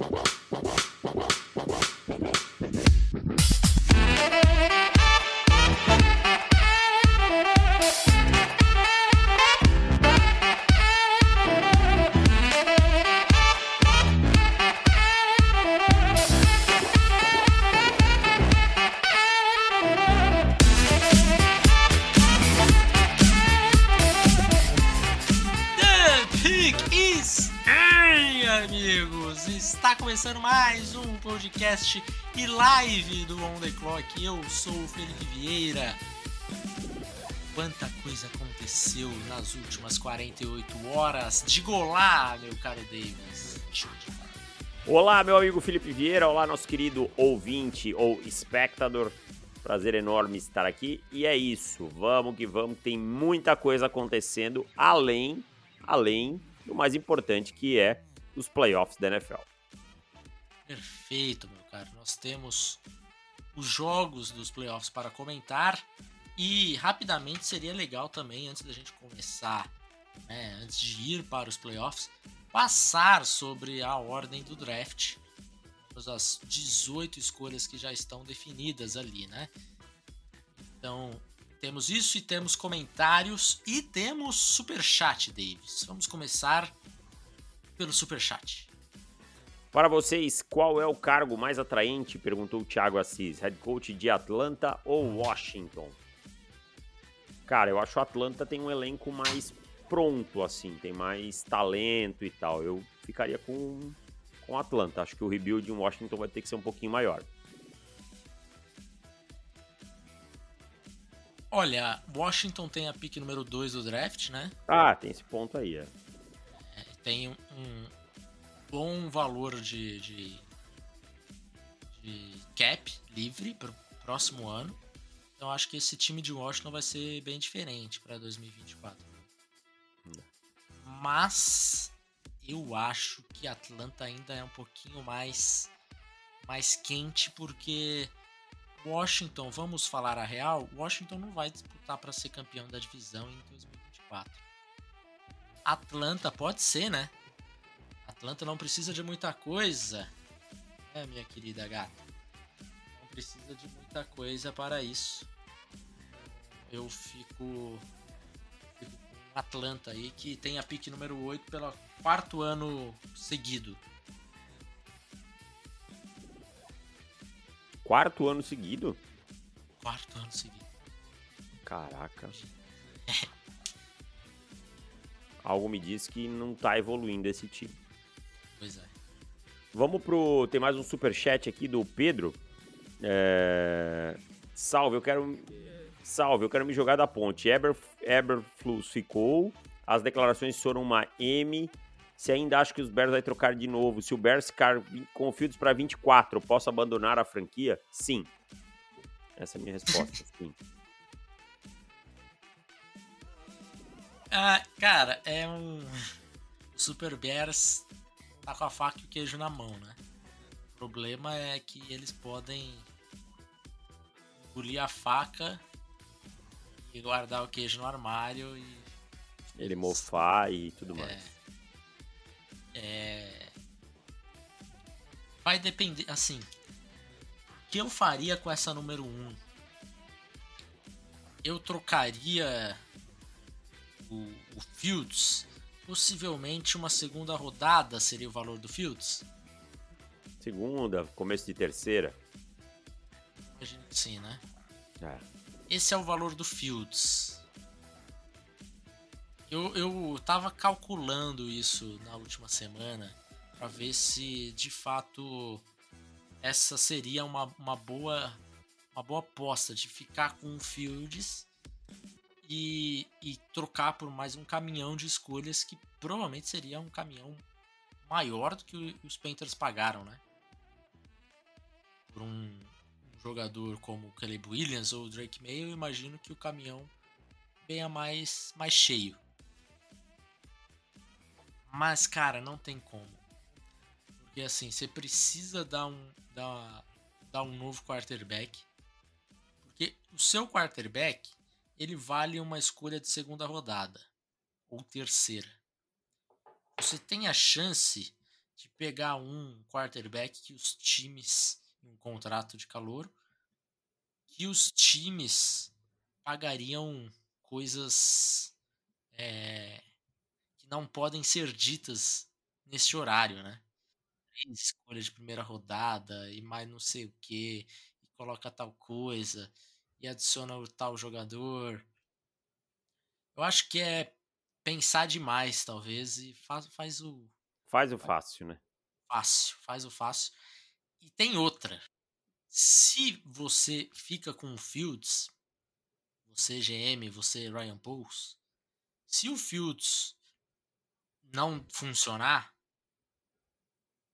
começando podcast e live do On The Clock. Eu sou o Felipe Vieira. Quanta coisa aconteceu nas últimas 48 horas. Diga olá, meu caro Davis. Olá, meu amigo Felipe Vieira. Olá, nosso querido ouvinte ou espectador. Prazer enorme estar aqui. E é isso. Vamos que vamos. Tem muita coisa acontecendo além, além do mais importante que é os playoffs da NFL. Perfeito, meu caro. Nós temos os jogos dos playoffs para comentar. E rapidamente seria legal também, antes da gente começar, né, antes de ir para os playoffs, passar sobre a ordem do draft. As 18 escolhas que já estão definidas ali, né? Então, temos isso e temos comentários e temos super chat, Davis. Vamos começar pelo super chat. Para vocês, qual é o cargo mais atraente? Perguntou o Thiago Assis. Head coach de Atlanta ou Washington? Cara, eu acho que o Atlanta tem um elenco mais pronto, assim, tem mais talento e tal. Eu ficaria com com Atlanta. Acho que o rebuild em Washington vai ter que ser um pouquinho maior. Olha, Washington tem a pick número 2 do draft, né? Ah, tem esse ponto aí, é. é tem um, bom valor de, de, de cap livre para o próximo ano. Então acho que esse time de Washington vai ser bem diferente para 2024. Mas eu acho que Atlanta ainda é um pouquinho mais mais quente porque Washington, vamos falar a real, Washington não vai disputar para ser campeão da divisão em 2024. Atlanta pode ser, né? Atlanta não precisa de muita coisa. É, minha querida gata. Não precisa de muita coisa para isso. Eu fico, fico com Atlanta aí, que tem a pique número 8 pelo quarto ano seguido. Quarto ano seguido? Quarto ano seguido. Caraca. Algo me diz que não tá evoluindo esse time. Pois é. Vamos pro. Tem mais um super chat aqui do Pedro. É... Salve, eu quero. Salve, eu quero me jogar da ponte. Eber, Eberflus ficou. As declarações foram uma M. Se ainda acho que os Bears vai trocar de novo. Se o Bears ficar com Fields para 24, eu posso abandonar a franquia? Sim. Essa é a minha resposta. sim. Ah, cara, é um. O Super Bears tá com a faca e o queijo na mão, né? O problema é que eles podem engolir a faca e guardar o queijo no armário e. Ele mofar e tudo mais. É. é... Vai depender. Assim. O que eu faria com essa número 1? Eu trocaria o, o Fields possivelmente uma segunda rodada seria o valor do Fields? Segunda, começo de terceira. Imagino que sim, né? É. Esse é o valor do Fields. Eu, eu tava calculando isso na última semana para ver se de fato essa seria uma, uma boa uma boa aposta de ficar com o Fields e, e trocar por mais um caminhão de escolhas que provavelmente seria um caminhão maior do que os Panthers pagaram, né? Por um jogador como o Caleb Williams ou o Drake May, eu imagino que o caminhão venha mais, mais cheio. Mas, cara, não tem como. Porque assim, você precisa dar um, dar, dar um novo quarterback. Porque o seu quarterback ele vale uma escolha de segunda rodada ou terceira. Você tem a chance de pegar um quarterback que os times, um contrato de calor, que os times pagariam coisas é, que não podem ser ditas nesse horário, né? Escolha de primeira rodada e mais não sei o que, e coloca tal coisa, e adiciona o tal jogador. Eu acho que é pensar demais, talvez, e faz, faz o. Faz o fácil, né? Fácil, faz o fácil. E tem outra. Se você fica com o Fields, você GM, você Ryan Poles, se o Fields não funcionar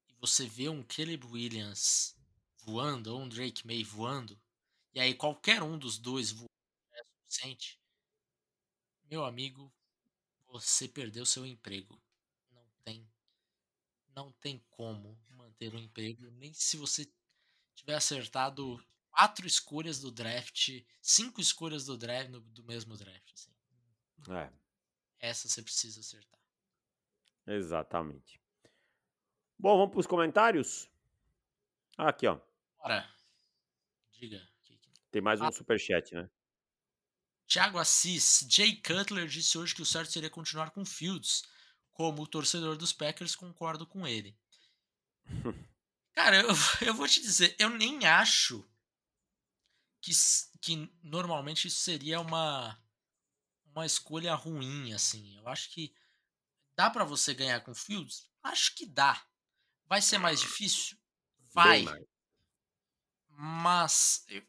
e você vê um Caleb Williams voando ou um Drake May voando, e aí qualquer um dos dois voando é suficiente, meu amigo, você perdeu seu emprego. Não tem não tem como manter um emprego, nem se você tiver acertado quatro escolhas do draft, cinco escolhas do draft no, do mesmo draft. Assim. É. Essa você precisa acertar. Exatamente. Bom, vamos para os comentários? Aqui, ó. Bora. Diga. Tem mais um ah. superchat, né? Thiago Assis. Jay Cutler disse hoje que o certo seria continuar com Fields. Como o torcedor dos Packers, concordo com ele. Cara, eu, eu vou te dizer, eu nem acho que, que normalmente isso seria uma, uma escolha ruim, assim. Eu acho que dá para você ganhar com Fields? Acho que dá. Vai ser mais difícil? Vai. Mas eu,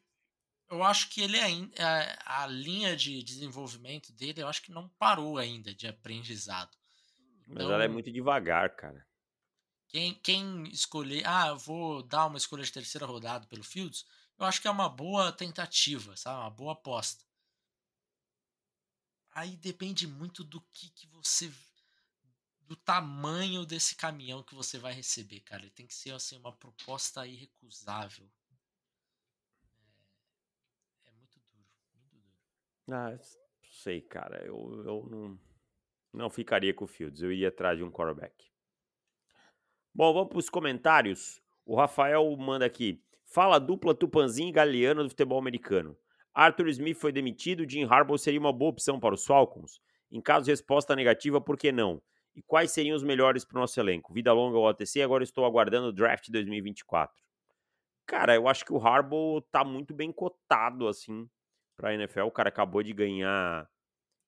eu acho que ele ainda. A, a, linha de desenvolvimento dele, eu acho que não parou ainda de aprendizado. Mas ela é então muito devagar, cara. Quem, quem escolher. Ah, eu vou dar uma escolha de terceira rodada pelo Fields. Eu acho que é uma boa tentativa, sabe? Uma boa aposta. Aí depende muito do que, que você. Do tamanho desse caminhão que você vai receber, cara. Ele tem que ser assim, uma proposta irrecusável. É, é muito duro. Muito duro. Ah, sei, cara. Eu, eu não, não ficaria com o Fields. Eu ia atrás de um quarterback. Bom, vamos para os comentários. O Rafael manda aqui. Fala dupla Tupanzinho e Galeano do futebol americano. Arthur Smith foi demitido, Jim Harbaugh seria uma boa opção para os Falcons? Em caso de resposta negativa, por que não? E quais seriam os melhores para o nosso elenco? Vida longa ao OTC, agora estou aguardando o draft 2024. Cara, eu acho que o Harbaugh tá muito bem cotado, assim, para a NFL. O cara acabou de ganhar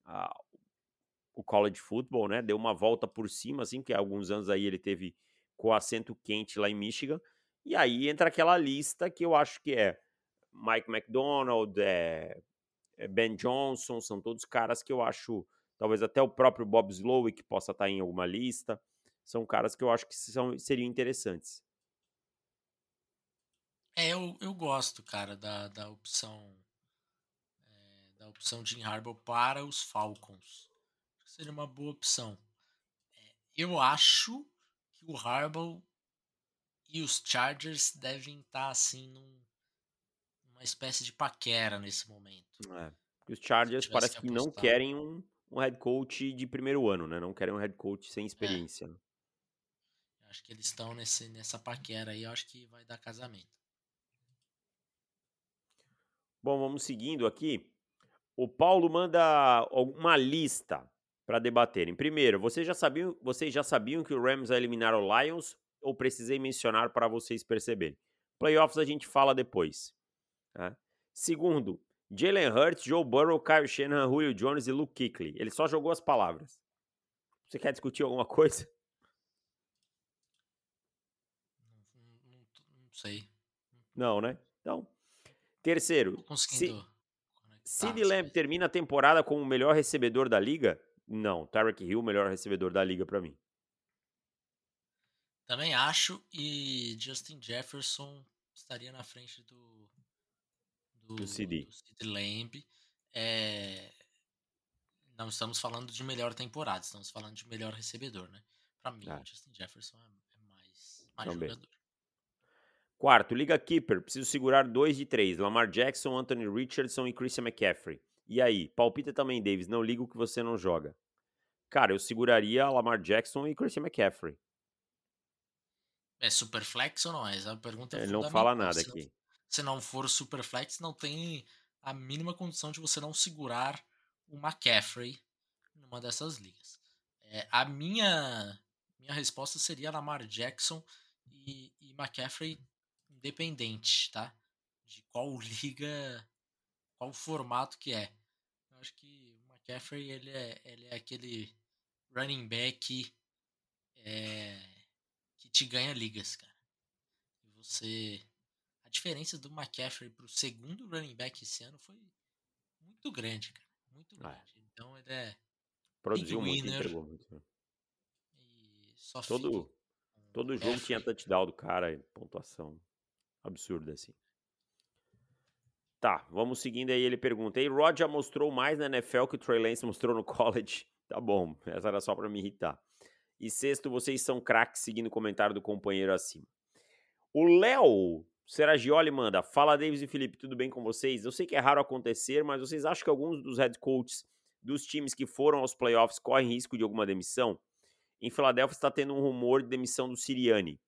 a, o college football, né? Deu uma volta por cima, assim, que há alguns anos aí ele teve com assento quente lá em Michigan. E aí entra aquela lista que eu acho que é Mike McDonald, é, é Ben Johnson, são todos caras que eu acho, talvez até o próprio Bob Slowick que possa estar em alguma lista, são caras que eu acho que são, seriam interessantes. É, eu, eu gosto, cara, da, da opção da opção de Harbaugh para os Falcons. Seria uma boa opção. É, eu acho que o Harbaugh e os Chargers devem estar assim num, numa espécie de paquera nesse momento. É. Os Chargers parece que, que não querem um, um head coach de primeiro ano, né? Não querem um head coach sem é. experiência. É. Acho que eles estão nesse, nessa paquera aí, acho que vai dar casamento. Bom, vamos seguindo aqui. O Paulo manda uma lista para debaterem. Primeiro, vocês já sabiam, vocês já sabiam que o Rams vai eliminar o Lions ou precisei mencionar para vocês perceberem? Playoffs a gente fala depois. Tá? Segundo, Jalen Hurts, Joe Burrow, Kyle Shanahan, Julio Jones e Luke Kuechly. Ele só jogou as palavras. Você quer discutir alguma coisa? Não, não, não sei. Não, né? Então, terceiro. Se, Sid Lamb termina a temporada como o melhor recebedor da liga? Não. Tarek Hill, melhor recebedor da liga para mim. Também acho. E Justin Jefferson estaria na frente do. Do, do CD. Do Lamb. É, não estamos falando de melhor temporada, estamos falando de melhor recebedor, né? Pra mim, ah. Justin Jefferson é, é mais, mais jogador. Quarto, Liga Keeper. Preciso segurar dois de três. Lamar Jackson, Anthony Richardson e Christian McCaffrey. E aí? Palpita também, Davis. Não liga o que você não joga. Cara, eu seguraria Lamar Jackson e Christian McCaffrey. É super flex ou não é? Essa é pergunta Ele não fala nada se aqui. Se não for super flex, não tem a mínima condição de você não segurar o McCaffrey numa dessas ligas. É, a minha minha resposta seria Lamar Jackson e, e McCaffrey independente, tá? De qual liga, qual formato que é. Eu acho que o McCaffrey ele é, ele é aquele running back é, que te ganha ligas, cara. E você. A diferença do McCaffrey pro segundo running back esse ano foi muito grande, cara. Muito é. grande. Ah. Então ele é. Produziu muito, entregou muito. Né? todo, todo jogo tinha touchdown do cara, pontuação absurda assim. Tá, vamos seguindo aí. Ele pergunta: E Rod já mostrou mais na NFL que o Trey Lance mostrou no college? Tá bom, essa era só para me irritar. E sexto, vocês são craques, seguindo o comentário do companheiro acima. O Léo Seragioli manda: Fala, Davis e Felipe, tudo bem com vocês? Eu sei que é raro acontecer, mas vocês acham que alguns dos head coaches dos times que foram aos playoffs correm risco de alguma demissão? Em Filadélfia está tendo um rumor de demissão do Siriani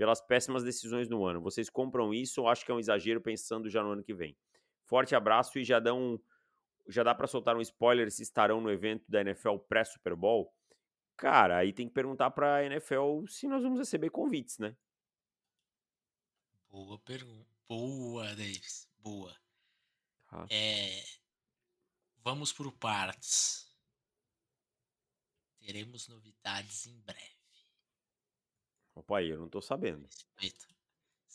pelas péssimas decisões no ano. Vocês compram isso ou acham que é um exagero pensando já no ano que vem? Forte abraço e já dão já dá para soltar um spoiler se estarão no evento da NFL pré-Super Bowl? Cara, aí tem que perguntar para a NFL se nós vamos receber convites, né? Boa pergunta. Boa, Davis. Boa. Tá. É... Vamos por partes. Teremos novidades em breve. Opa, aí, eu não tô sabendo. Respeito.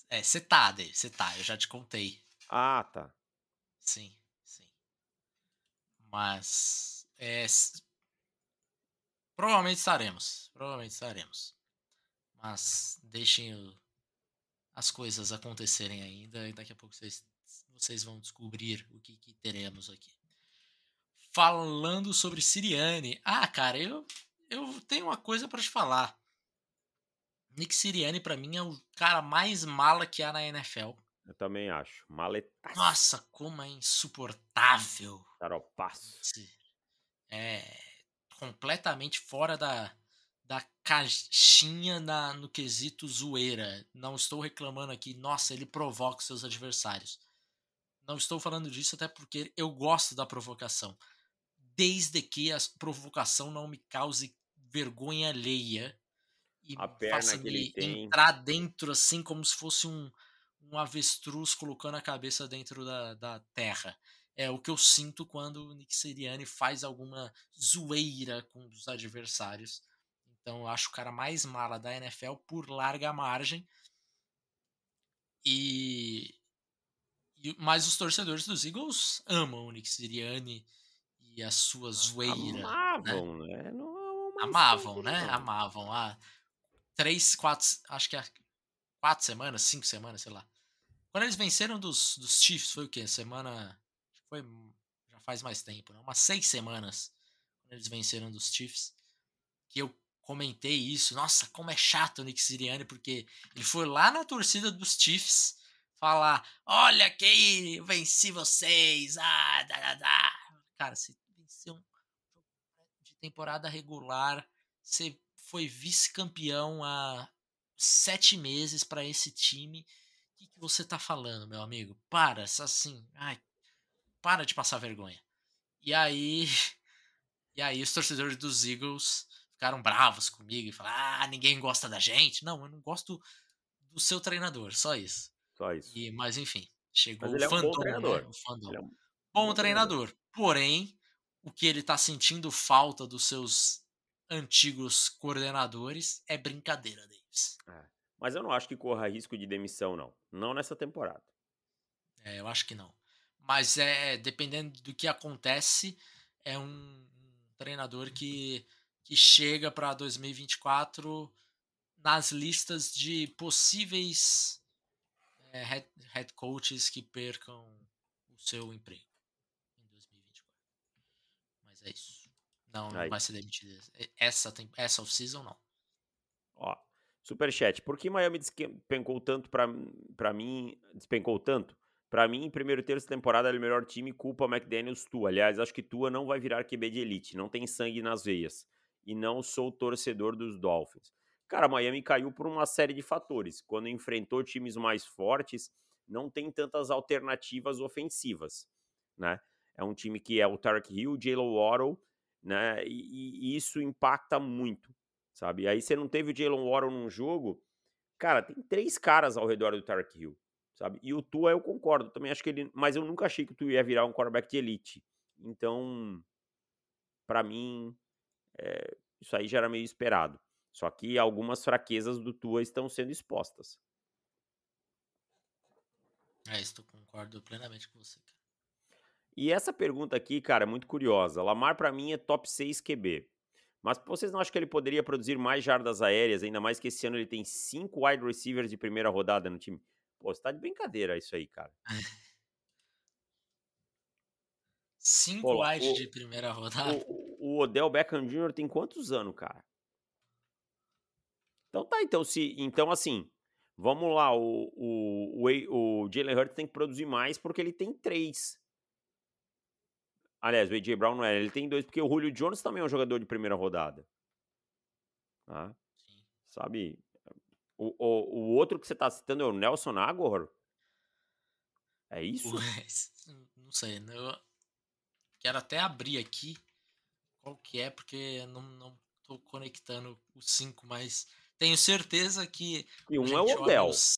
É, você tá, Davis, você tá, eu já te contei. Ah, tá. Sim, sim. Mas. É, Provavelmente estaremos. Provavelmente estaremos. Mas deixem o, as coisas acontecerem ainda e daqui a pouco vocês, vocês vão descobrir o que, que teremos aqui. Falando sobre Siriane. Ah, cara, eu, eu tenho uma coisa para te falar. Nick Siriane, para mim, é o cara mais mala que há na NFL. Eu também acho. Maletaço. Nossa, como é insuportável. Taropaço. É completamente fora da, da caixinha na, no quesito zoeira. Não estou reclamando aqui, nossa, ele provoca seus adversários. Não estou falando disso até porque eu gosto da provocação. Desde que a provocação não me cause vergonha alheia e faça-me entrar dentro assim como se fosse um, um avestruz colocando a cabeça dentro da, da terra é o que eu sinto quando o Nick Sirianni faz alguma zoeira com os adversários. Então eu acho o cara mais mala da NFL por larga margem. E, e mas os torcedores dos Eagles amam o Nick Sirianni e a sua zoeira. Né? Amavam, né? né? Amavam, né? Amavam. Ah, três, quatro, acho que há quatro semanas, cinco semanas, sei lá. Quando eles venceram dos, dos Chiefs, foi o quê? Semana foi já faz mais tempo, né? umas seis semanas, quando eles venceram dos Chiefs, que eu comentei isso. Nossa, como é chato o Nick Sirianni, porque ele foi lá na torcida dos Chiefs falar: Olha que venci vocês, ah, da, da. Cara, você venceu um jogo de temporada regular, você foi vice-campeão há sete meses para esse time. O que, que você tá falando, meu amigo? Para, assim, ai, para de passar vergonha. E aí, e aí os torcedores dos Eagles ficaram bravos comigo e falaram: "Ah, ninguém gosta da gente". Não, eu não gosto do seu treinador, só isso. Só isso. E, mas enfim, chegou mas o fandom, é um bom treinador. Né? O fandom. É um bom, treinador. Porém, o que ele tá sentindo falta dos seus antigos coordenadores é brincadeira, Davis. É. Mas eu não acho que corra risco de demissão, não. Não nessa temporada. É, eu acho que não. Mas é dependendo do que acontece, é um, um treinador que, que chega para 2024 nas listas de possíveis é, head, head coaches que percam o seu emprego em 2024. Mas é isso. Não, não vai ser demitido. Essa, essa off-season, não. Ó, superchat. Por que Miami despencou tanto para mim? Despencou tanto? Para mim, em primeiro terço da temporada, ele é o melhor time, culpa McDaniels Tua. Aliás, acho que Tua não vai virar QB de elite, não tem sangue nas veias. E não sou torcedor dos Dolphins. Cara, Miami caiu por uma série de fatores. Quando enfrentou times mais fortes, não tem tantas alternativas ofensivas, né? É um time que é o Tarek Hill, Jalen Waddle, né? E, e, isso impacta muito, sabe? Aí você não teve o Jalen Waddle num jogo, cara, tem três caras ao redor do Tarek Hill, sabe? E o Tua eu concordo, também acho que ele, mas eu nunca achei que o Tua ia virar um quarterback de elite. Então, para mim, é, isso aí já era meio esperado. Só que algumas fraquezas do Tua estão sendo expostas. É, isso eu concordo plenamente com você, cara. E essa pergunta aqui, cara, é muito curiosa. Lamar, para mim, é top 6 QB. Mas vocês não acham que ele poderia produzir mais jardas aéreas, ainda mais que esse ano ele tem cinco wide receivers de primeira rodada no time? Pô, você tá de brincadeira isso aí, cara. Cinco Pô, wide o, de primeira rodada? O, o Odell Beckham Jr. tem quantos anos, cara? Então tá, então se. Então, assim, vamos lá, o, o, o, o Jalen Hurts tem que produzir mais porque ele tem três. Aliás, o AJ Brown não é, ele tem dois, porque o Julio Jones também é um jogador de primeira rodada. Tá? Sabe? O, o, o outro que você tá citando é o Nelson Aguilar? É isso? Não sei, né? eu quero até abrir aqui qual que é, porque não, não tô conectando os cinco, mas tenho certeza que. E um é o Odell. Os...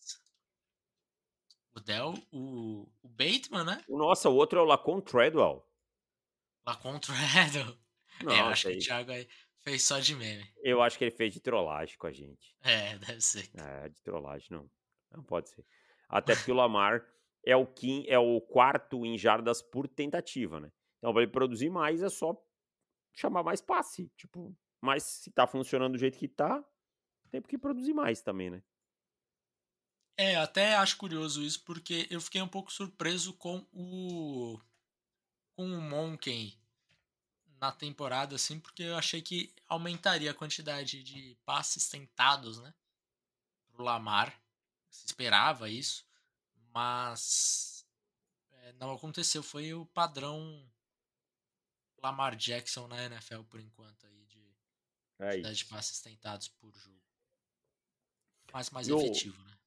O Dell, o, o Bateman, né? Nossa, o outro é o Lacon Treadwell. Lacon Treadwell. Nossa, é, eu acho que o Thiago aí fez só de meme. Eu acho que ele fez de trollagem com a gente. É, deve ser. É, de trollagem, não. Não pode ser. Até porque o Lamar é o, quim, é o quarto em jardas por tentativa, né? Então, para ele produzir mais, é só chamar mais passe. Tipo, mas se tá funcionando do jeito que tá, tem que produzir mais também, né? É, até acho curioso isso, porque eu fiquei um pouco surpreso com o. com o Monken na temporada, assim, porque eu achei que aumentaria a quantidade de passes tentados, né? Pro Lamar. Se esperava isso, mas é, não aconteceu. Foi o padrão Lamar Jackson na NFL por enquanto aí de é quantidade de passes tentados por jogo mais, mais efetivo, né?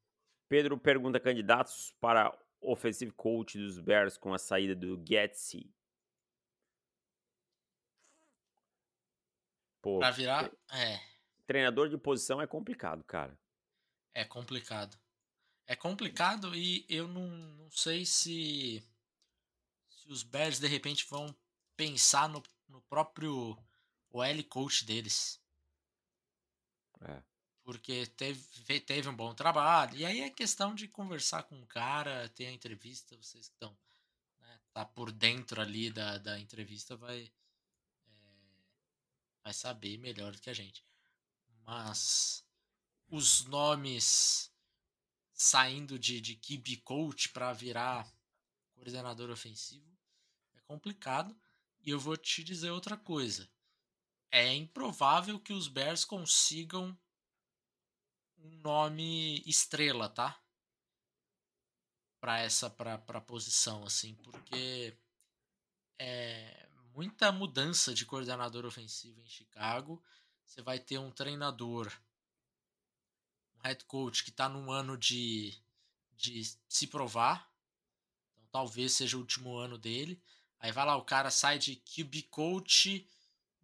Pedro pergunta candidatos para offensive coach dos Bears com a saída do Getsi. Pô, pra virar, é. Treinador de posição é complicado, cara. É complicado. É complicado e eu não, não sei se, se os Bears de repente vão pensar no, no próprio OL coach deles. É porque teve, teve um bom trabalho. E aí é questão de conversar com o cara, ter a entrevista, vocês que estão né, tá por dentro ali da, da entrevista vai vai saber melhor do que a gente. Mas os nomes saindo de, de QB coach para virar coordenador ofensivo é complicado. E eu vou te dizer outra coisa. É improvável que os Bears consigam um nome estrela, tá? Para essa pra, pra posição, assim, porque é muita mudança de coordenador ofensivo em Chicago. Você vai ter um treinador, um head coach que está num ano de, de se provar. Então, talvez seja o último ano dele. Aí vai lá, o cara sai de QB coach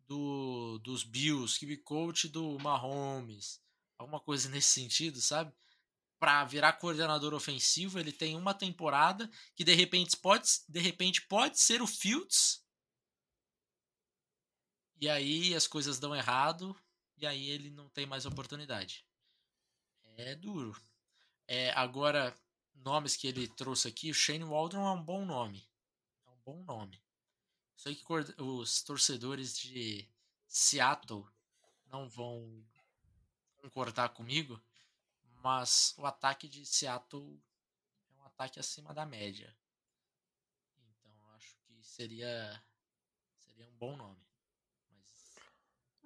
do, dos Bills, QB coach do Mahomes, alguma coisa nesse sentido, sabe? Para virar coordenador ofensivo, ele tem uma temporada que de repente pode, de repente pode ser o Fields. E aí as coisas dão errado e aí ele não tem mais oportunidade. É duro. É, agora, nomes que ele trouxe aqui, o Shane Waldron é um bom nome. É um bom nome. Sei que os torcedores de Seattle não vão concordar comigo, mas o ataque de Seattle é um ataque acima da média. Então acho que seria seria um bom nome.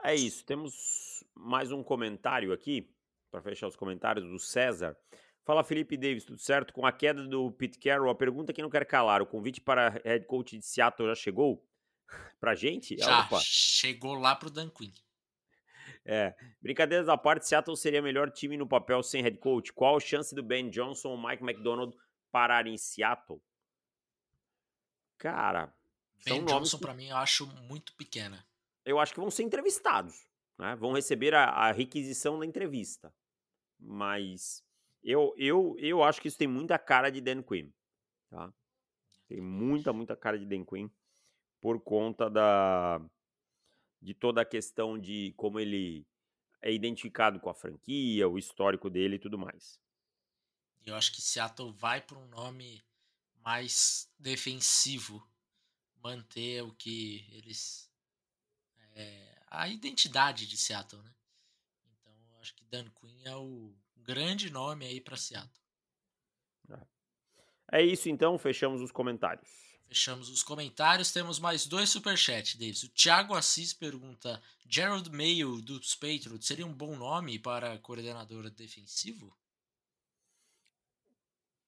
É isso. Temos mais um comentário aqui para fechar os comentários do César. Fala Felipe Davis, tudo certo? Com a queda do Pete Carroll, a pergunta que não quer calar: o convite para head coach de Seattle já chegou? pra gente? Já, Opa. chegou lá pro Dan Quinn. É, brincadeiras à parte, Seattle seria melhor time no papel sem head coach. Qual a chance do Ben Johnson ou Mike McDonald parar em Seattle? Cara, Ben Johnson que... para mim eu acho muito pequena. Eu acho que vão ser entrevistados, né? Vão receber a, a requisição da entrevista. Mas eu, eu, eu acho que isso tem muita cara de Dan Quinn, tá? Tem muita, muita cara de Dan Quinn por conta da de toda a questão de como ele é identificado com a franquia, o histórico dele e tudo mais. Eu acho que Seattle vai para um nome mais defensivo, manter o que eles é, a identidade de Seattle, né? Então, acho que Dan Quinn é o grande nome aí para Seattle. É. é isso então, fechamos os comentários. Fechamos os comentários, temos mais dois superchats, Davis. O Thiago Assis pergunta: Gerald Mayo dos Patriots seria um bom nome para coordenador defensivo?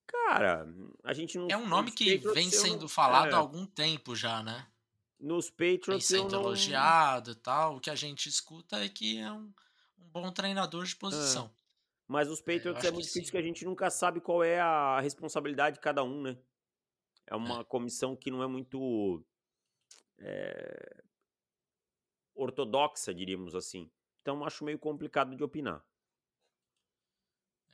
Cara, a gente não. É um nome que vem sendo falado é. há algum tempo já, né? Nos Patriots. Vem sendo não... elogiado e tal. O que a gente escuta é que é um, um bom treinador de posição. É. Mas os é, Patriots é, é muito difícil que a gente nunca sabe qual é a responsabilidade de cada um, né? É uma é. comissão que não é muito é, ortodoxa, diríamos assim. Então acho meio complicado de opinar.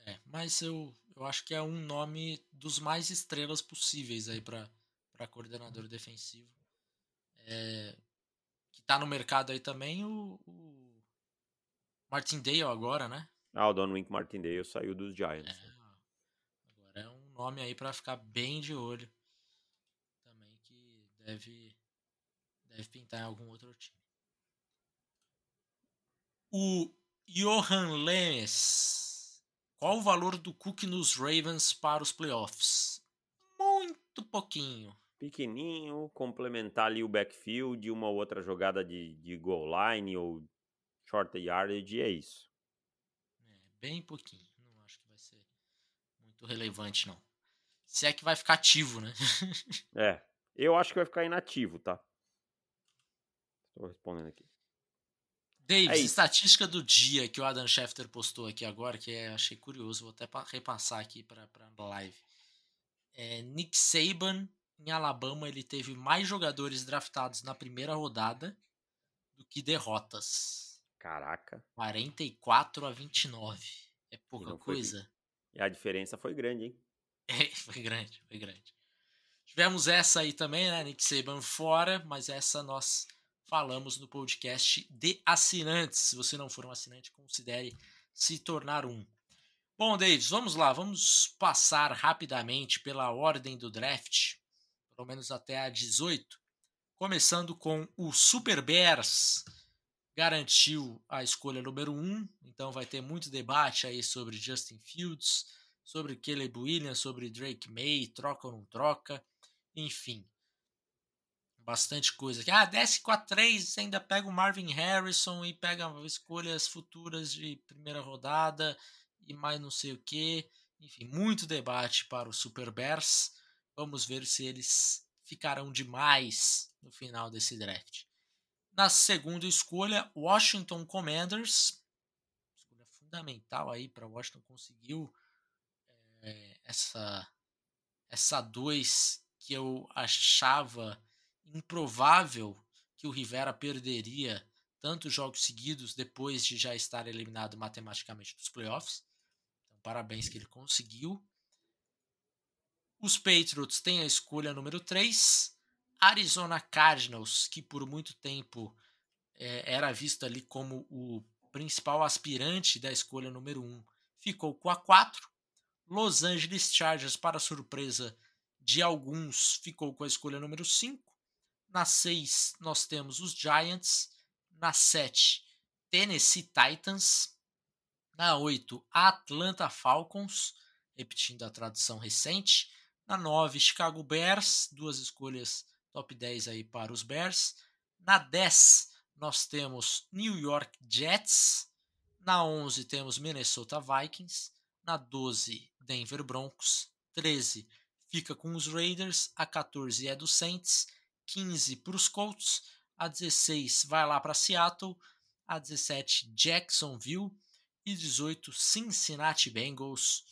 É, mas eu, eu acho que é um nome dos mais estrelas possíveis aí para coordenador defensivo. É, que tá no mercado aí também o, o Martindale agora, né? Ah, o Don Wink Martindale saiu dos Giants. É, agora é um nome aí para ficar bem de olho. Também que deve, deve pintar em algum outro time. O Johan Lemes. Qual o valor do Cook nos Ravens para os playoffs? Muito pouquinho. Pequeninho, complementar ali o backfield, uma outra jogada de, de goal line ou short yardage, é isso bem pouquinho. Não acho que vai ser muito relevante, não. Se é que vai ficar ativo, né? é, eu acho que vai ficar inativo, tá? Estou respondendo aqui. Davis, é estatística do dia que o Adam Schefter postou aqui agora, que é, achei curioso, vou até repassar aqui para a live. É, Nick Saban, em Alabama, ele teve mais jogadores draftados na primeira rodada do que derrotas. Caraca. 44 a 29. É pouca coisa. E a diferença foi grande, hein? É, foi grande, foi grande. Tivemos essa aí também, né? Nick Saban fora, mas essa nós falamos no podcast de assinantes. Se você não for um assinante, considere se tornar um. Bom, Davis, vamos lá, vamos passar rapidamente pela ordem do draft, pelo menos até a 18, começando com o Super Bears garantiu a escolha número 1, um, então vai ter muito debate aí sobre Justin Fields, sobre Caleb Williams, sobre Drake May, troca ou não troca, enfim. Bastante coisa aqui. Ah, desce com a 3, ainda pega o Marvin Harrison e pega escolhas futuras de primeira rodada e mais não sei o que. Enfim, muito debate para o Super Bears. Vamos ver se eles ficarão demais no final desse draft. Na segunda escolha, Washington Commanders. Escolha fundamental aí para Washington conseguiu é, essa essa 2 que eu achava improvável que o Rivera perderia tantos jogos seguidos depois de já estar eliminado matematicamente dos playoffs. Então, parabéns que ele conseguiu. Os Patriots têm a escolha número 3. Arizona Cardinals, que por muito tempo é, era visto ali como o principal aspirante da escolha número 1, um, ficou com a 4. Los Angeles Chargers, para surpresa de alguns, ficou com a escolha número 5. Na 6, nós temos os Giants. Na 7, Tennessee Titans. Na 8, Atlanta Falcons, repetindo a tradução recente. Na 9, Chicago Bears, duas escolhas top 10 aí para os Bears. Na 10 nós temos New York Jets. Na 11 temos Minnesota Vikings. Na 12 Denver Broncos. 13 fica com os Raiders. A 14 é do Saints. 15 para os Colts. A 16 vai lá para Seattle. A 17, Jacksonville. E 18, Cincinnati Bengals.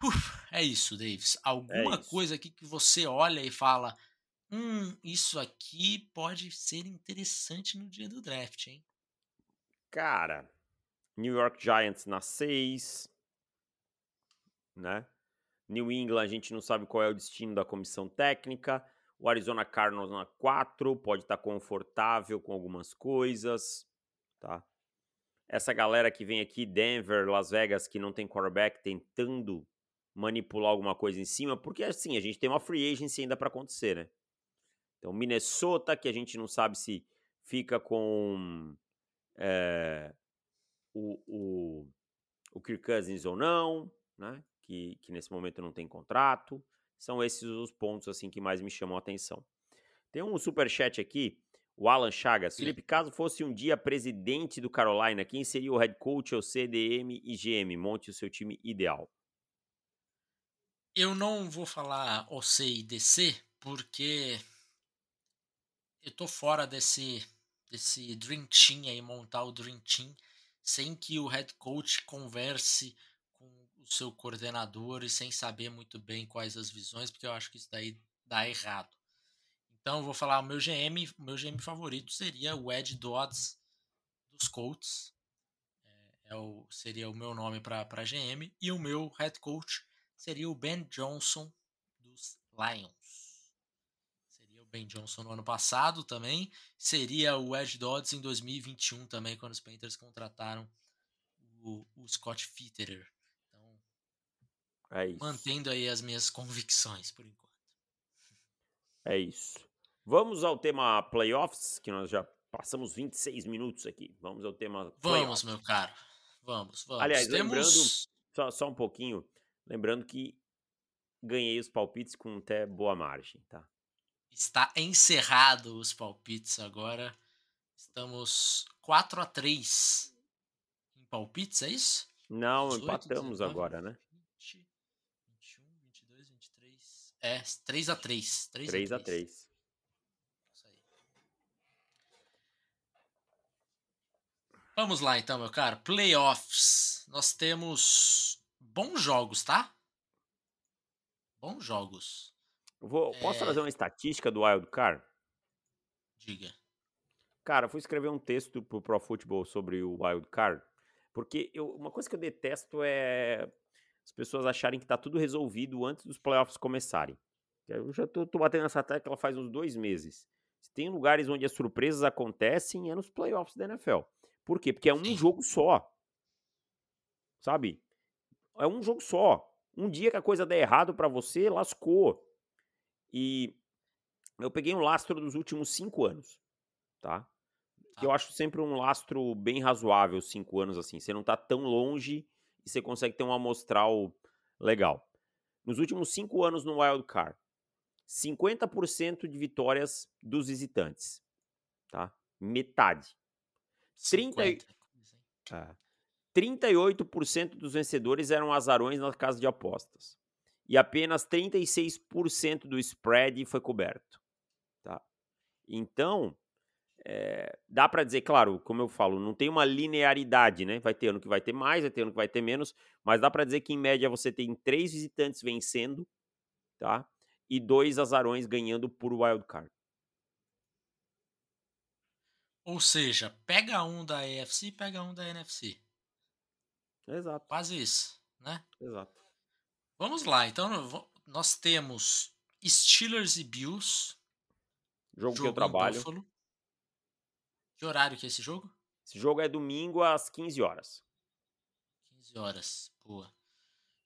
Uf, é isso, Davis. Alguma é isso. coisa aqui que você olha e fala: hum, isso aqui pode ser interessante no dia do draft, hein? Cara, New York Giants na 6, né? New England, a gente não sabe qual é o destino da comissão técnica. O Arizona Cardinals na 4, pode estar tá confortável com algumas coisas, tá? Essa galera que vem aqui, Denver, Las Vegas, que não tem quarterback, tentando manipular alguma coisa em cima, porque assim, a gente tem uma free agency ainda para acontecer, né? Então, Minnesota, que a gente não sabe se fica com é, o, o, o Kirk Cousins ou não, né? Que, que nesse momento não tem contrato. São esses os pontos assim que mais me chamam a atenção. Tem um super chat aqui, o Alan Chagas. Felipe, caso fosse um dia presidente do Carolina, quem seria o head coach, ou CDM e GM? Monte o seu time ideal. Eu não vou falar OC e DC, porque eu tô fora desse, desse Dream Team aí, montar o Dream Team, sem que o head coach converse com o seu coordenador e sem saber muito bem quais as visões, porque eu acho que isso daí dá errado. Então eu vou falar o meu GM, meu GM favorito seria o Ed Dodds dos Colts. É, é o, seria o meu nome para GM. E o meu head coach seria o Ben Johnson dos Lions. Seria o Ben Johnson no ano passado também. Seria o Ed Dodds em 2021 também, quando os Panthers contrataram o, o Scott Fitterer. Então, é mantendo aí as minhas convicções por enquanto. É isso. Vamos ao tema playoffs, que nós já passamos 26 minutos aqui. Vamos ao tema playoffs. Vamos, meu caro. Vamos, vamos. Aliás, Temos... lembrando, só, só um pouquinho, Lembrando que ganhei os palpites com até boa margem, tá? Está encerrado os palpites agora. Estamos 4 a 3 em palpites, é isso? Não, 18, empatamos 19, agora, né? 20, 21, 22, 23. É, 3 a 3. 3, 3 a 3. 3. Isso aí. Vamos lá então, meu caro. Playoffs. Nós temos bons jogos, tá? Bons jogos. Vou, posso é... trazer uma estatística do Wild Card? Diga. Cara, fui escrever um texto pro Pro Football sobre o Wild Card, porque eu, uma coisa que eu detesto é as pessoas acharem que tá tudo resolvido antes dos playoffs começarem. Eu já tô, tô batendo nessa tecla faz uns dois meses. Se tem lugares onde as surpresas acontecem, é nos playoffs da NFL. Por quê? Porque é um Sim. jogo só. Sabe? É um jogo só. Um dia que a coisa der errado para você, lascou. E eu peguei um lastro dos últimos cinco anos, tá? Eu tá. acho sempre um lastro bem razoável, cinco anos assim. Você não tá tão longe e você consegue ter um amostral legal. Nos últimos cinco anos no Wild Card, 50% de vitórias dos visitantes, tá? Metade. 30, 38% dos vencedores eram azarões na casa de apostas. E apenas 36% do spread foi coberto. Tá? Então, é, dá para dizer, claro, como eu falo, não tem uma linearidade, né? Vai ter ano que vai ter mais, vai ter ano que vai ter menos, mas dá para dizer que em média você tem três visitantes vencendo, tá? E dois azarões ganhando por wildcard. Ou seja, pega um da AFC pega um da NFC. Exato. Quase isso, né? Exato. Vamos lá, então nós temos Steelers e Bills. Jogo, jogo que eu trabalho. Buffalo. Que horário que é esse jogo? Esse jogo é domingo às 15 horas. 15 horas, boa.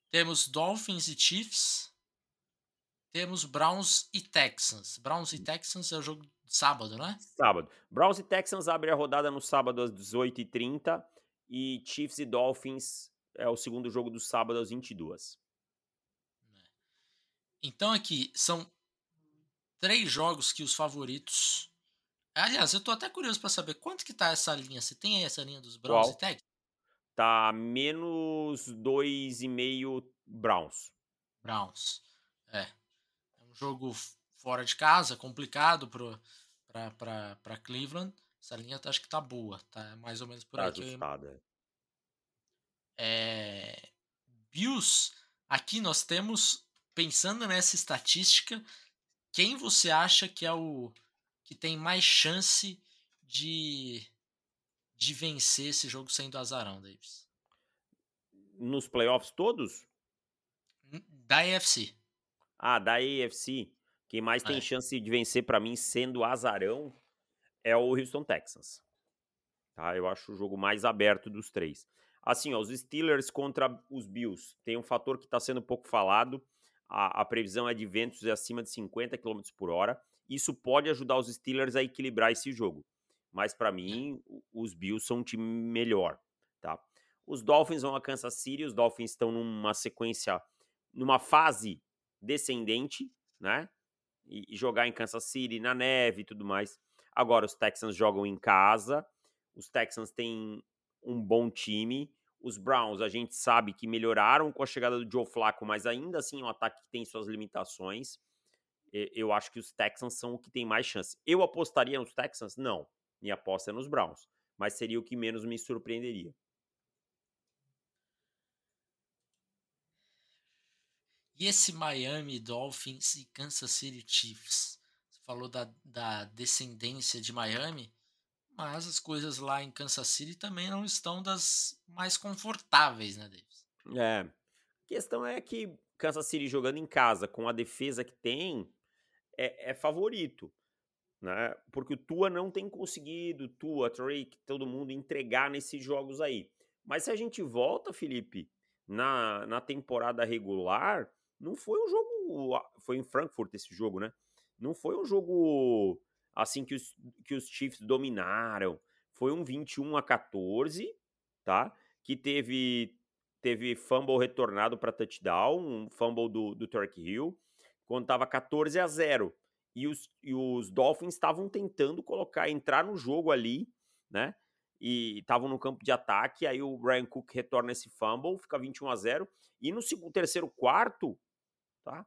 Temos Dolphins e Chiefs. Temos Browns e Texans. Browns e Texans é o jogo de sábado, né? Sábado. Browns e Texans abre a rodada no sábado às 18h30 e Chiefs e Dolphins é o segundo jogo do sábado às 22. É. Então aqui são três jogos que os favoritos. Aliás, eu tô até curioso para saber quanto que tá essa linha. Você tem aí essa linha dos Browns Qual? e Tag? Tá menos 2,5 Browns. Browns. É. É um jogo fora de casa, complicado para Cleveland. Essa linha acho que tá boa, tá mais ou menos por Tá eu ajustada. É... Bills, aqui nós temos, pensando nessa estatística, quem você acha que é o que tem mais chance de, de vencer esse jogo sendo azarão, Davis? Nos playoffs todos? Da AFC. Ah, da AFC. Quem mais tem É. chance de vencer pra mim sendo azarão é o Houston Texans. Tá? Eu acho o jogo mais aberto dos três. Assim, ó, os Steelers contra os Bills. Tem um fator que está sendo pouco falado. A, a previsão é de ventos acima de 50 km por hora. Isso pode ajudar os Steelers a equilibrar esse jogo. Mas para mim, os Bills são um time melhor, tá? Os Dolphins vão a Kansas City. Os Dolphins estão numa sequência, numa fase descendente, né? E, e jogar em Kansas City, na neve e tudo mais. Agora, os Texans jogam em casa. Os Texans têm um bom time. Os Browns, a gente sabe que melhoraram com a chegada do Joe Flacco, mas ainda assim é um ataque que tem suas limitações. Eu acho que os Texans são o que tem mais chance. Eu apostaria nos Texans? Não. Minha aposta é nos Browns. Mas seria o que menos me surpreenderia. E esse Miami Dolphins e Kansas City Chiefs? Falou da, da descendência de Miami, mas as coisas lá em Kansas City também não estão das mais confortáveis, né, Davis? É. A questão é que Kansas City jogando em casa, com a defesa que tem, é, é favorito. Né? Porque o Tua não tem conseguido, Tua, Drake, todo mundo entregar nesses jogos aí. Mas se a gente volta, Felipe, na, na temporada regular, não foi um jogo. Foi em Frankfurt esse jogo, né? Não foi um jogo assim que os, que os Chiefs dominaram. Foi um 21 a 14, tá? Que teve teve fumble retornado para touchdown, um fumble do, do Turk Hill, quando estava 14 a 0. E os, e os Dolphins estavam tentando colocar, entrar no jogo ali, né? E estavam no campo de ataque, aí o Brian Cook retorna esse fumble, fica 21 a 0. E no segundo, terceiro quarto, tá?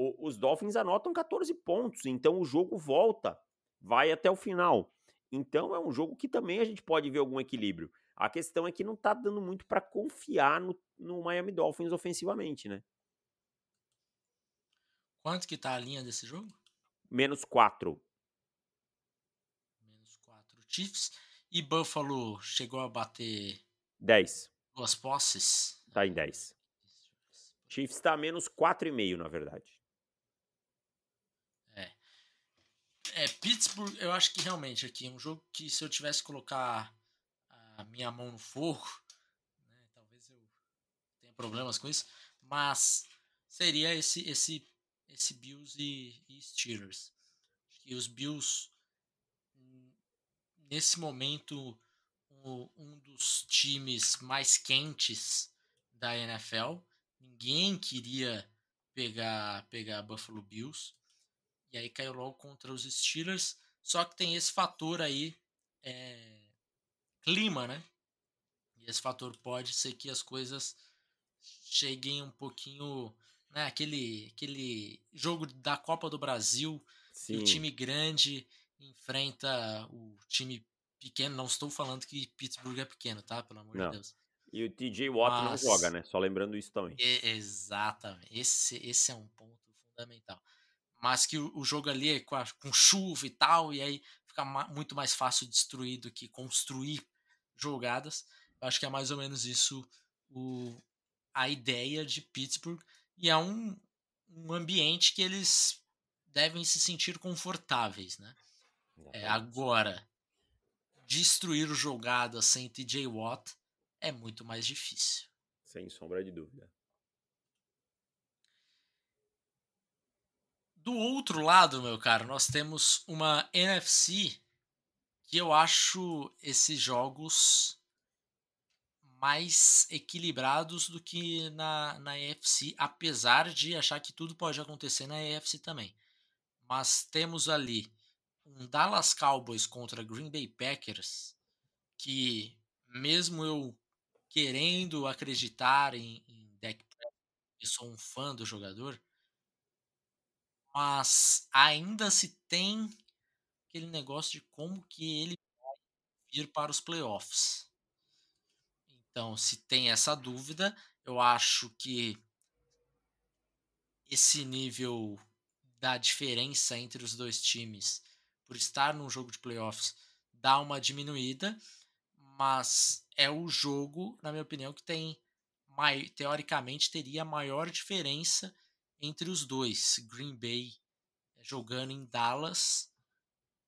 O, os Dolphins anotam 14 pontos, então o jogo volta, vai até o final. Então é um jogo que também a gente pode ver algum equilíbrio. A questão é que não tá dando muito para confiar no, no Miami Dolphins ofensivamente, né? Quanto que tá a linha desse jogo? Menos 4. Menos 4 Chiefs. E Buffalo chegou a bater 10. duas posses. Tá em 10. Chiefs tá menos 4,5, na verdade. É. É, Pittsburgh, eu acho que realmente aqui é um jogo que se eu tivesse que colocar a minha mão no fogo, né, talvez eu tenha problemas com isso, mas seria esse esse esse Bills e, e Steelers. Acho que os Bills nesse momento o- um dos times mais quentes da NFL. Ninguém queria pegar pegar Buffalo Bills. E aí caiu logo contra os Steelers. Só que tem esse fator aí, é, clima, né? E esse fator pode ser que as coisas cheguem um pouquinho. Né? Aquele, aquele jogo da Copa do Brasil, o time grande enfrenta o time pequeno. Não estou falando que Pittsburgh é pequeno, tá? Pelo amor Não. de Deus. E o TJ Watt Mas- não joga, né? Só lembrando isso também. E- exatamente. Esse, esse é um ponto fundamental. Mas que o, o jogo ali é com, a- com chuva e tal, e aí fica ma- muito mais fácil destruir do que construir jogadas. Eu acho que é mais ou menos isso o, a ideia de Pittsburgh. E é um, um ambiente que eles devem se sentir confortáveis, né? É, agora, destruir jogadas sem TJ Watt é muito mais difícil. Sem sombra de dúvida. Do outro lado, meu caro, nós temos uma NFC que eu acho esses jogos mais equilibrados do que na, na AFC, apesar de achar que tudo pode acontecer na AFC também. Mas temos ali um Dallas Cowboys contra Green Bay Packers, que mesmo eu querendo acreditar em, em Dak eu sou um fã do jogador, mas ainda se tem aquele negócio de como que ele vai vir para os playoffs. Então, se tem essa dúvida, eu acho que esse nível da diferença entre os dois times por estar num jogo de playoffs dá uma diminuída, mas é o jogo, na minha opinião, que tem teoricamente teria maior diferença entre os dois. Green Bay jogando em Dallas,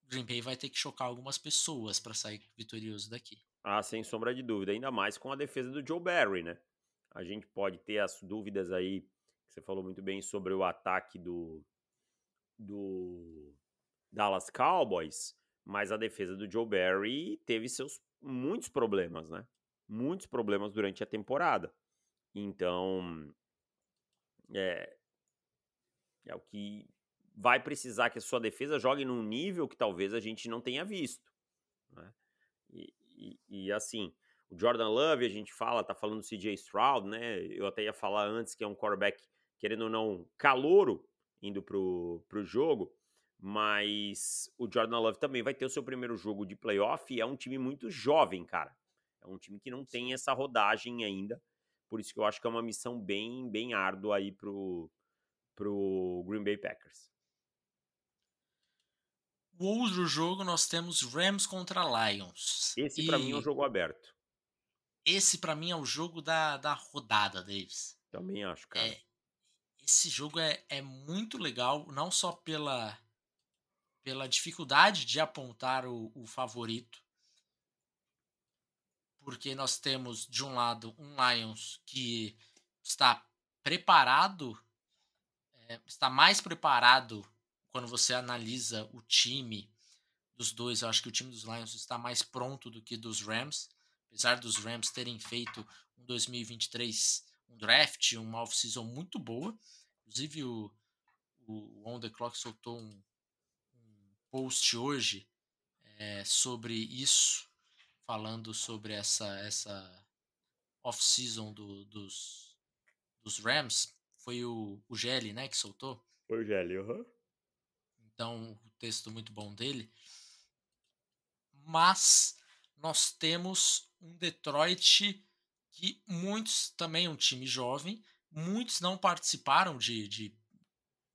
Green Bay vai ter que chocar algumas pessoas para sair vitorioso daqui. Ah, sem sombra de dúvida. Ainda mais com a defesa do Joe Barry, né? A gente pode ter as dúvidas aí, você falou muito bem sobre o ataque do, do Dallas Cowboys, mas a defesa do Joe Barry teve seus muitos problemas, né? Muitos problemas durante a temporada. Então, é, é o que vai precisar que a sua defesa jogue num nível que talvez a gente não tenha visto. Né? E, e, e, assim, o Jordan Love, a gente fala, tá falando do CJ Stroud, né? Eu até ia falar antes que é um quarterback, querendo ou não, calouro indo pro, pro jogo, mas o Jordan Love também vai ter o seu primeiro jogo de playoff e é um time muito jovem, cara. É um time que não tem essa rodagem ainda. Por isso que eu acho que é uma missão bem, bem árdua aí pro, pro Green Bay Packers. O outro jogo nós temos Rams contra Lions. Esse para mim é um jogo aberto. Esse para mim é o jogo da, da rodada, Davis. Também acho, cara. É, esse jogo é, é muito legal, não só pela, pela dificuldade de apontar o, o favorito, porque nós temos de um lado um Lions que está preparado, é, está mais preparado quando você analisa o time dos dois, eu acho que o time dos Lions está mais pronto do que dos Rams, apesar dos Rams terem feito um 2023 um draft, uma off-season muito boa. Inclusive o, o On The Clock soltou um, um post hoje é, sobre isso, falando sobre essa, essa off-season do, dos, dos Rams. Foi o, o Gelli, né, que soltou? Foi o Gelli, aham. Uhum. Então, o texto muito bom dele. Mas nós temos um Detroit que muitos, também um time jovem, muitos não participaram de, de,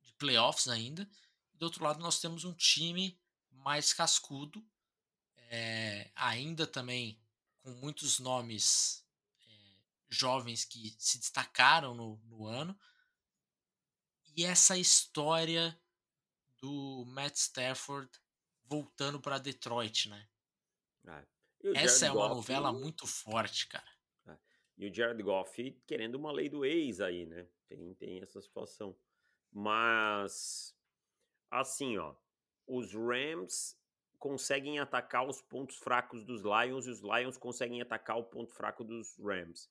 de playoffs ainda. Do outro lado, nós temos um time mais cascudo, é, ainda também com muitos nomes é, jovens que se destacaram no, no ano. E essa história do Matt Stafford voltando para Detroit, né? É. Essa é uma Goff, novela muito forte, cara. É. E o Jared Goff querendo uma lei do ex aí, né? Tem, tem essa situação. Mas, assim, ó, os Rams conseguem atacar os pontos fracos dos Lions e os Lions conseguem atacar o ponto fraco dos Rams.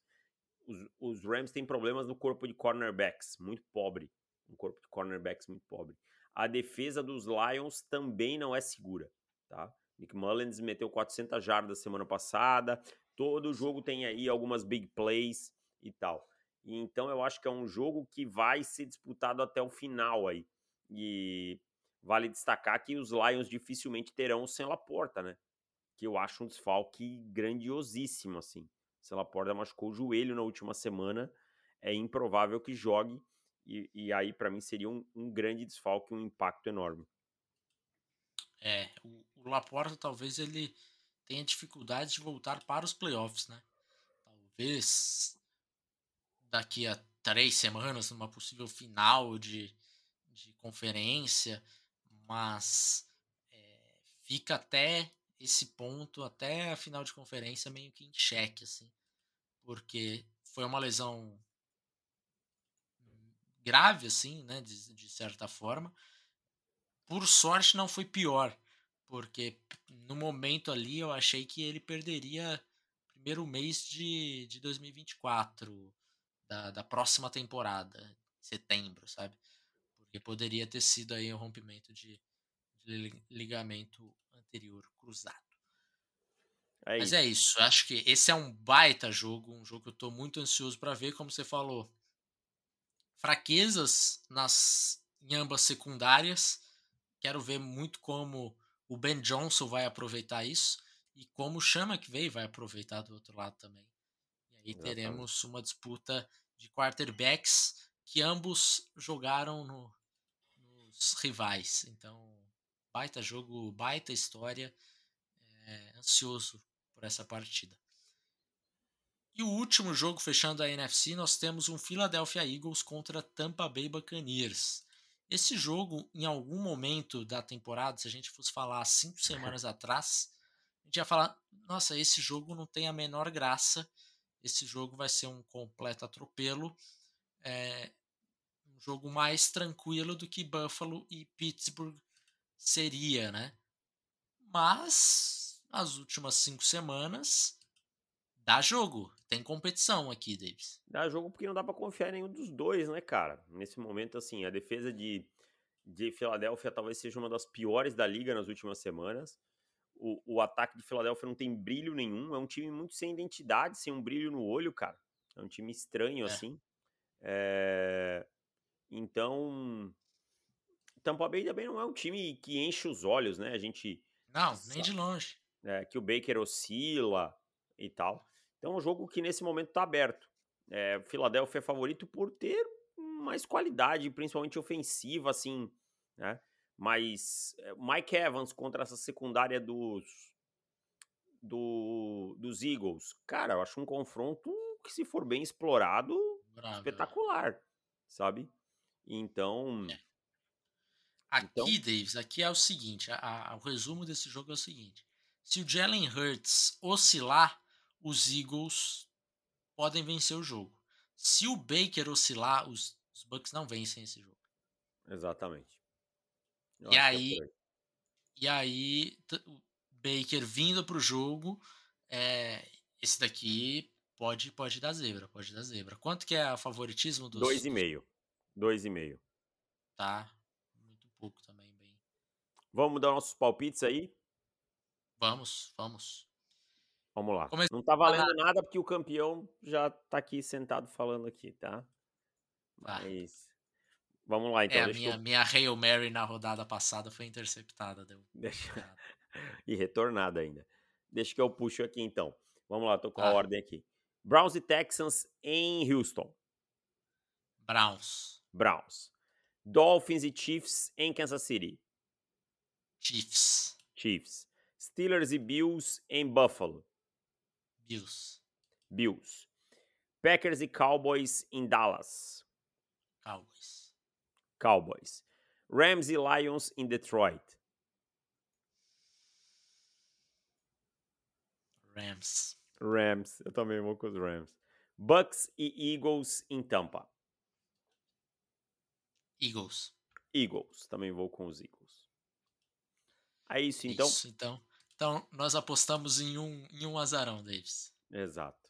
Os, os Rams têm problemas no corpo de cornerbacks, muito pobre. Um corpo de cornerbacks muito pobre a defesa dos Lions também não é segura, tá? Nick Mullins meteu 400 jardas semana passada, todo jogo tem aí algumas big plays e tal. Então eu acho que é um jogo que vai ser disputado até o final aí. E vale destacar que os Lions dificilmente terão o Sem Laporta, né? Que eu acho um desfalque grandiosíssimo, assim. Se Laporta machucou o joelho na última semana, é improvável que jogue. E, e aí, para mim, seria um, um, grande desfalque, um impacto enorme. É, o, o Laporta talvez ele tenha dificuldade de voltar para os playoffs, né? Talvez daqui a três semanas, numa possível final de, de conferência, mas é, fica até esse ponto, até a final de conferência, meio que em xeque, assim, porque foi uma lesão grave, assim, né, de, de certa forma. Por sorte, não foi pior, porque no momento ali eu achei que ele perderia primeiro mês de, de 2024, da, da próxima temporada, setembro, sabe? Porque poderia ter sido aí um rompimento de, de ligamento anterior cruzado. É Mas é isso, acho que esse é um baita jogo, um jogo que eu tô muito ansioso para ver, como você falou fraquezas nas em ambas secundárias. Quero ver muito como o Ben Johnson vai aproveitar isso. e como o Chama que veio vai aproveitar do outro lado também. E aí Exatamente. teremos uma disputa de quarterbacks que ambos jogaram no, nos rivais. Então, baita jogo, baita história. É, ansioso por essa partida. E o último jogo fechando a NFC, nós temos um Philadelphia Eagles contra Tampa Bay Buccaneers. Esse jogo, em algum momento da temporada, se a gente fosse falar cinco semanas atrás, a gente ia falar: nossa, esse jogo não tem a menor graça, esse jogo vai ser um completo atropelo. É um jogo mais tranquilo do que Buffalo e Pittsburgh seria, né? Mas, nas últimas cinco semanas, dá jogo. Tem competição aqui, Davis. Dá jogo porque não dá para confiar em nenhum dos dois, né, cara? Nesse momento, assim, a defesa de, de Filadélfia talvez seja uma das piores da liga nas últimas semanas. O, o ataque de Filadélfia não tem brilho nenhum. É um time muito sem identidade, sem um brilho no olho, cara. É um time estranho, é. assim. É... Então, Tampa Bay também não é um time que enche os olhos, né? A gente. Não, nem de longe. É, que o Baker oscila e tal. Então é um jogo que nesse momento está aberto. É, Philadelphia é favorito por ter mais qualidade, principalmente ofensiva, assim, né? Mas é, Mike Evans contra essa secundária dos, do, dos Eagles, cara, eu acho um confronto que, se for bem explorado, Bravo. espetacular, sabe? Então. É. Aqui, então... Davis, aqui é o seguinte: a, a, o resumo desse jogo é o seguinte: se o Jalen Hurts oscilar, os Eagles podem vencer o jogo. Se o Baker oscilar, os, os Bucks não vencem esse jogo. Exatamente. Eu e é aí, é e aí, o Baker vindo para o jogo, é, esse daqui pode, pode dar zebra, pode dar zebra. Quanto que é o favoritismo dos... Dois e meio. Dois e meio. Tá, muito pouco também, bem. Vamos dar nossos palpites aí? Vamos, vamos. Vamos lá. Não tá valendo nada porque o campeão já tá aqui sentado falando aqui, tá? tá. Mas. Vamos lá, então. É, a minha, eu... minha Hail Mary na rodada passada foi interceptada. Deu... Deixa... e retornada ainda. Deixa que eu puxo aqui, então. Vamos lá, tô com a ah. ordem aqui. Browns e Texans em Houston. Browns. Browns. Dolphins e Chiefs em Kansas City. Chiefs. Chiefs. Steelers e Bills em Buffalo. Bills. Bills. Packers e Cowboys em Dallas. Cowboys. Cowboys. Rams e Lions em Detroit. Rams. Rams. Eu também vou com os Rams. Bucks e Eagles em Tampa. Eagles. Eagles. Também vou com os Eagles. É isso, então. Isso, então. Então, nós apostamos em um, em um azarão, Davis. Exato.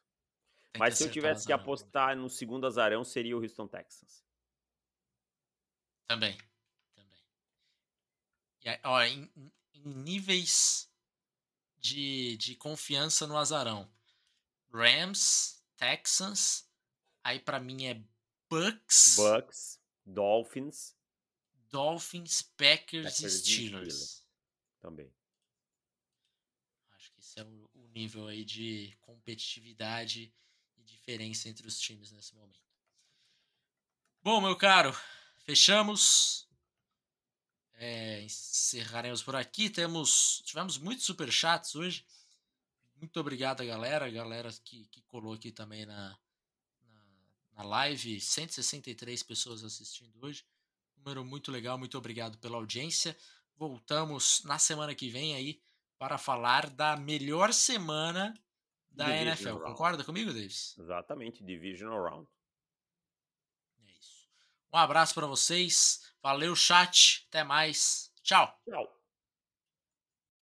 Tem Mas se eu tivesse que apostar no segundo azarão, seria o Houston Texans. Também. Também. E ó, em, em níveis de, de confiança no azarão. Rams, Texans, aí para mim é Bucks. Bucks, Dolphins. Dolphins, Packers, Packers e Steelers. Steelers. Também. Esse é o, o nível aí de competitividade e diferença entre os times nesse momento. Bom, meu caro, fechamos. É, encerraremos por aqui. Temos, tivemos muitos superchats hoje. Muito obrigado, galera. Galera que, que colou aqui também na, na, na live. 163 pessoas assistindo hoje. Número muito legal. Muito obrigado pela audiência. Voltamos na semana que vem aí para falar da melhor semana da Division NFL. Round. Concorda comigo, Davis? Exatamente, Divisional Round. É isso. Um abraço para vocês. Valeu, chat. Até mais. Tchau. Tchau.